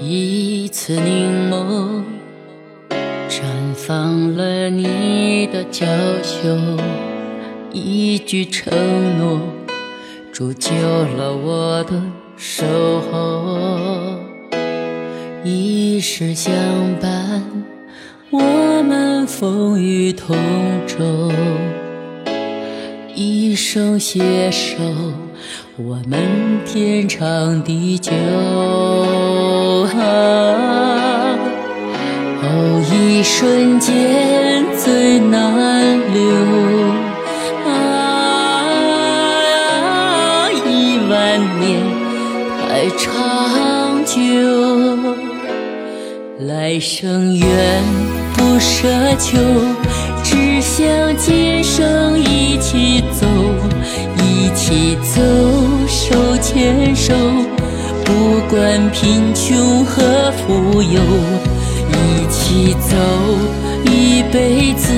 一次凝眸绽放了你的娇羞一句承诺铸就了我的守候。一世相伴我们风雨同舟一生携手我们天长地久啊。哦，一瞬间最难留，啊，一万年太长久。来生愿不奢求，只想今生一起走，一起走，牵手，不管贫穷和富有，一起走一辈子，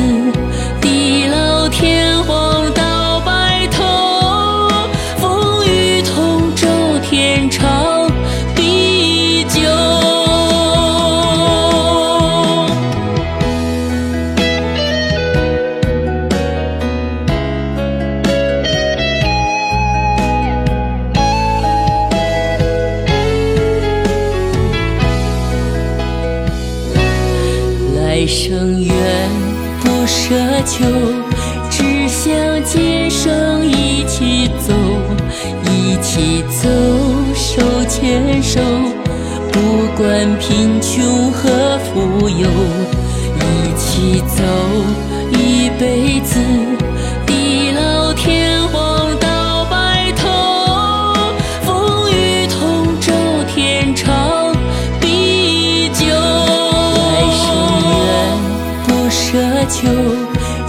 来生愿不奢求，只想今生一起走，一起走，手牵手，不管贫穷和富有，一起走一辈子，求，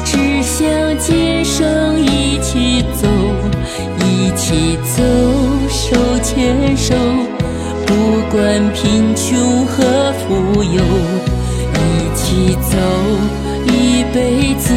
只想今生一起走，一起走，手牵手，不管贫穷和富有，一起走一辈子，